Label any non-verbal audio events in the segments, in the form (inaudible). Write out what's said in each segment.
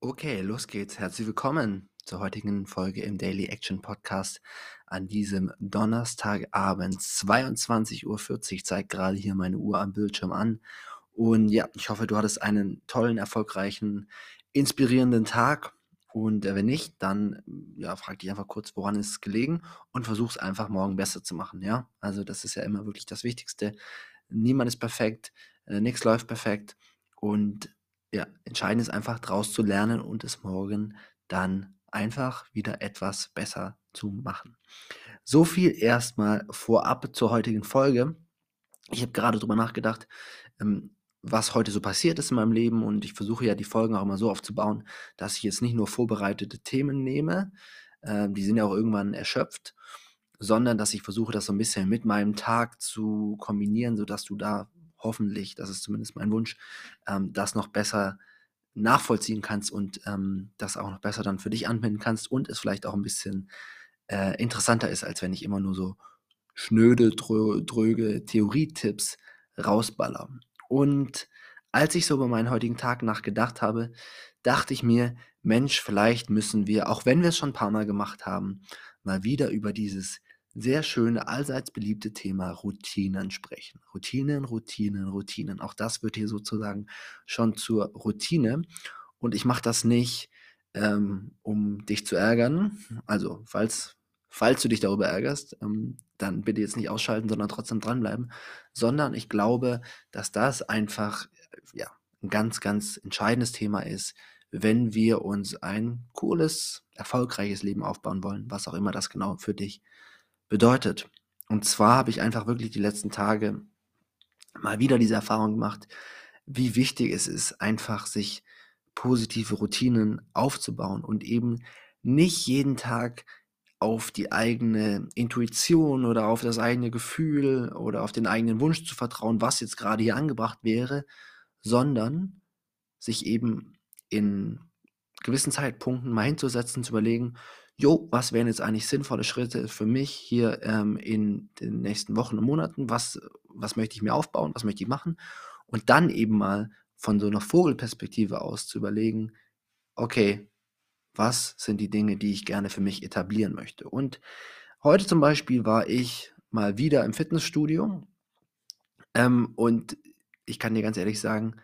Okay, los geht's. Herzlich willkommen zur heutigen Folge im Daily Action Podcast an diesem Donnerstagabend. 22.40 Uhr zeigt gerade hier meine Uhr am Bildschirm an. Und ja, ich hoffe, du hattest einen tollen, erfolgreichen, inspirierenden Tag. Und äh, wenn nicht, dann ja, frag dich einfach kurz, woran ist es gelegen und versuch es einfach morgen besser zu machen. Ja, also das ist ja immer wirklich das Wichtigste. Niemand ist perfekt, äh, nichts läuft perfekt. Und ja, entscheidend ist einfach draus zu lernen und es morgen dann einfach wieder etwas besser zu machen. So viel erstmal vorab zur heutigen Folge. Ich habe gerade drüber nachgedacht, ähm, was heute so passiert ist in meinem Leben und ich versuche ja die Folgen auch immer so aufzubauen, dass ich jetzt nicht nur vorbereitete Themen nehme, äh, die sind ja auch irgendwann erschöpft, sondern dass ich versuche, das so ein bisschen mit meinem Tag zu kombinieren, sodass du da hoffentlich, das ist zumindest mein Wunsch, ähm, das noch besser nachvollziehen kannst und ähm, das auch noch besser dann für dich anwenden kannst und es vielleicht auch ein bisschen äh, interessanter ist, als wenn ich immer nur so schnöde, drö dröge Theorietipps rausballer. Und als ich so über meinen heutigen Tag nachgedacht habe, dachte ich mir, Mensch, vielleicht müssen wir, auch wenn wir es schon ein paar Mal gemacht haben, mal wieder über dieses sehr schöne, allseits beliebte Thema Routinen sprechen. Routinen, Routinen, Routinen. Auch das wird hier sozusagen schon zur Routine. Und ich mache das nicht, ähm, um dich zu ärgern. Also, falls, falls du dich darüber ärgerst, ähm, dann bitte jetzt nicht ausschalten, sondern trotzdem dranbleiben. Sondern ich glaube, dass das einfach ja, ein ganz, ganz entscheidendes Thema ist, wenn wir uns ein cooles, erfolgreiches Leben aufbauen wollen, was auch immer das genau für dich ist bedeutet. Und zwar habe ich einfach wirklich die letzten Tage mal wieder diese Erfahrung gemacht, wie wichtig es ist, einfach sich positive Routinen aufzubauen und eben nicht jeden Tag auf die eigene Intuition oder auf das eigene Gefühl oder auf den eigenen Wunsch zu vertrauen, was jetzt gerade hier angebracht wäre, sondern sich eben in gewissen Zeitpunkten mal hinzusetzen, zu überlegen, jo, was wären jetzt eigentlich sinnvolle Schritte für mich hier ähm, in den nächsten Wochen und Monaten? Was, was möchte ich mir aufbauen? Was möchte ich machen? Und dann eben mal von so einer Vogelperspektive aus zu überlegen, okay, was sind die Dinge, die ich gerne für mich etablieren möchte? Und heute zum Beispiel war ich mal wieder im Fitnessstudio ähm, und ich kann dir ganz ehrlich sagen,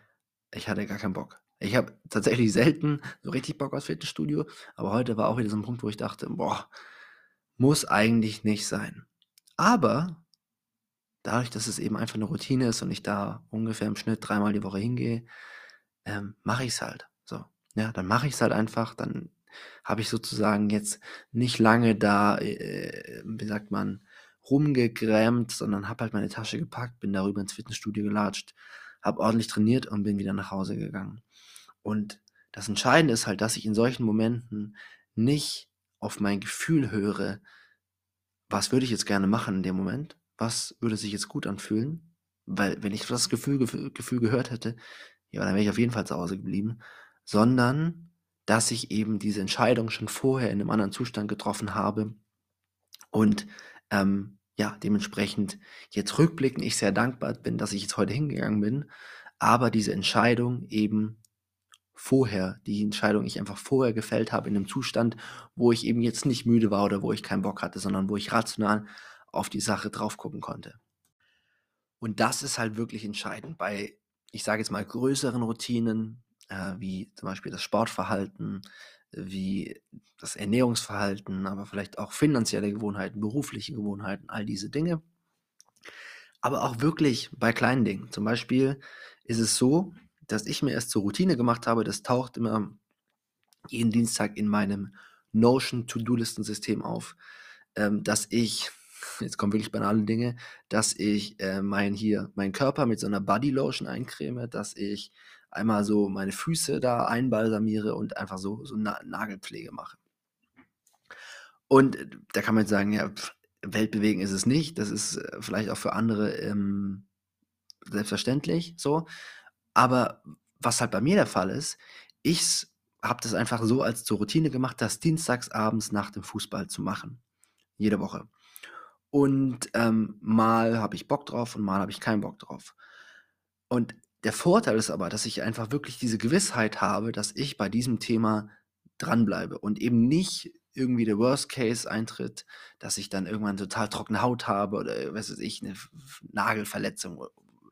ich hatte gar keinen Bock. Ich habe tatsächlich selten so richtig Bock aufs Fitnessstudio, aber heute war auch wieder so ein Punkt, wo ich dachte: „Boah, muss eigentlich nicht sein.“ Aber dadurch, dass es eben einfach eine Routine ist und ich da ungefähr im Schnitt dreimal die Woche hingehe, ähm, mache es halt. So, ja, dann mache ich es halt einfach. Dann habe ich sozusagen jetzt nicht lange da, äh, wie sagt man, rumgegrämt, sondern habe halt meine Tasche gepackt, bin darüber ins Fitnessstudio gelatscht, habe ordentlich trainiert und bin wieder nach Hause gegangen. Und das Entscheidende ist halt, dass ich in solchen Momenten nicht auf mein Gefühl höre, was würde ich jetzt gerne machen in dem Moment? Was würde sich jetzt gut anfühlen? Weil, wenn ich das Gefühl, Gefühl, gehört hätte, ja, dann wäre ich auf jeden Fall zu Hause geblieben. Sondern, dass ich eben diese Entscheidung schon vorher in einem anderen Zustand getroffen habe und ähm, ja, dementsprechend jetzt rückblickend ich sehr dankbar bin, dass ich jetzt heute hingegangen bin, aber diese Entscheidung eben vorher, die Entscheidung ich einfach vorher gefällt habe in einem Zustand, wo ich eben jetzt nicht müde war oder wo ich keinen Bock hatte, sondern wo ich rational auf die Sache drauf gucken konnte. Und das ist halt wirklich entscheidend bei, ich sage jetzt mal, größeren Routinen, äh, wie zum Beispiel das Sportverhalten, wie das Ernährungsverhalten, aber vielleicht auch finanzielle Gewohnheiten, berufliche Gewohnheiten, all diese Dinge. Aber auch wirklich bei kleinen Dingen. Zum Beispiel ist es so, dass ich mir erst zur Routine gemacht habe, das taucht immer jeden Dienstag in meinem Notion To-Do-Listen-System auf, ähm, dass ich, (laughs) jetzt kommen wirklich banale Dinge, dass ich äh, mein hier, meinen Körper mit so einer Body Lotion eincreme, dass ich einmal so meine Füße da einbalsamiere und einfach so, so Na Nagelpflege mache. Und äh, da kann man jetzt sagen, ja, pff, Weltbewegen ist es nicht. Das ist äh, vielleicht auch für andere ähm, selbstverständlich so. Aber was halt bei mir der Fall ist, ich habe das einfach so als zur Routine gemacht, das dienstags abends nach dem Fußball zu machen. Jede Woche. Und ähm, mal habe ich Bock drauf und mal habe ich keinen Bock drauf. Und der Vorteil ist aber, dass ich einfach wirklich diese Gewissheit habe, dass ich bei diesem Thema dranbleibe und eben nicht irgendwie der Worst Case eintritt, dass ich dann irgendwann total trockene Haut habe oder was weiß ich, eine Nagelverletzung.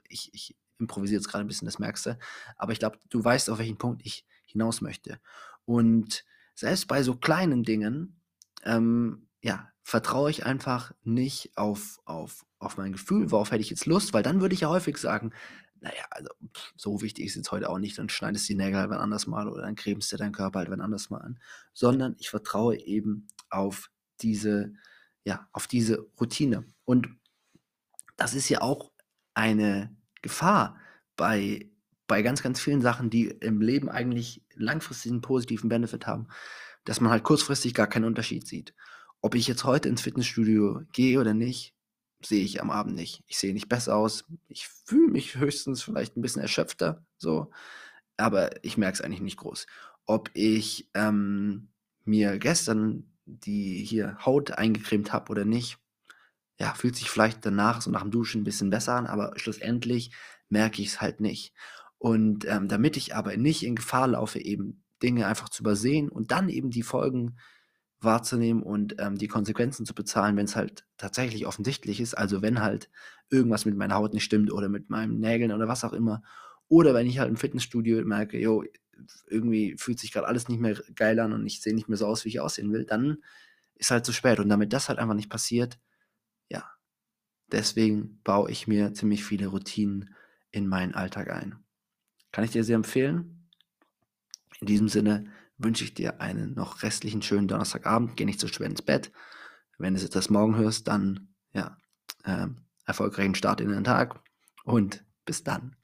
Ich, ich improvisiere jetzt gerade ein bisschen, das merkst du. Aber ich glaube, du weißt, auf welchen Punkt ich hinaus möchte. Und selbst bei so kleinen Dingen, ähm, ja, vertraue ich einfach nicht auf, auf, auf mein Gefühl, worauf hätte ich jetzt Lust, weil dann würde ich ja häufig sagen, naja, also so wichtig ist es jetzt heute auch nicht, dann schneidest du die Nägel halt wann anders mal oder dann cremst du deinen Körper halt wann anders mal an, sondern ich vertraue eben auf diese, ja, auf diese Routine. Und das ist ja auch eine Gefahr bei, bei ganz, ganz vielen Sachen, die im Leben eigentlich langfristig einen positiven Benefit haben, dass man halt kurzfristig gar keinen Unterschied sieht. Ob ich jetzt heute ins Fitnessstudio gehe oder nicht, sehe ich am Abend nicht. Ich sehe nicht besser aus. Ich fühle mich höchstens vielleicht ein bisschen erschöpfter, so, aber ich merke es eigentlich nicht groß. Ob ich ähm, mir gestern die hier Haut eingecremt habe oder nicht, ja, fühlt sich vielleicht danach, so nach dem Duschen, ein bisschen besser an, aber schlussendlich merke ich es halt nicht. Und ähm, damit ich aber nicht in Gefahr laufe, eben Dinge einfach zu übersehen und dann eben die Folgen wahrzunehmen und ähm, die Konsequenzen zu bezahlen, wenn es halt tatsächlich offensichtlich ist. Also wenn halt irgendwas mit meiner Haut nicht stimmt oder mit meinen Nägeln oder was auch immer. Oder wenn ich halt im Fitnessstudio merke, jo, irgendwie fühlt sich gerade alles nicht mehr geil an und ich sehe nicht mehr so aus, wie ich aussehen will, dann ist halt zu spät. Und damit das halt einfach nicht passiert, deswegen baue ich mir ziemlich viele Routinen in meinen Alltag ein. Kann ich dir sehr empfehlen. In diesem Sinne, wünsche ich dir einen noch restlichen schönen Donnerstagabend. Geh nicht zu spät ins Bett. Wenn du es das morgen hörst, dann ja, äh, erfolgreichen Start in den Tag und bis dann.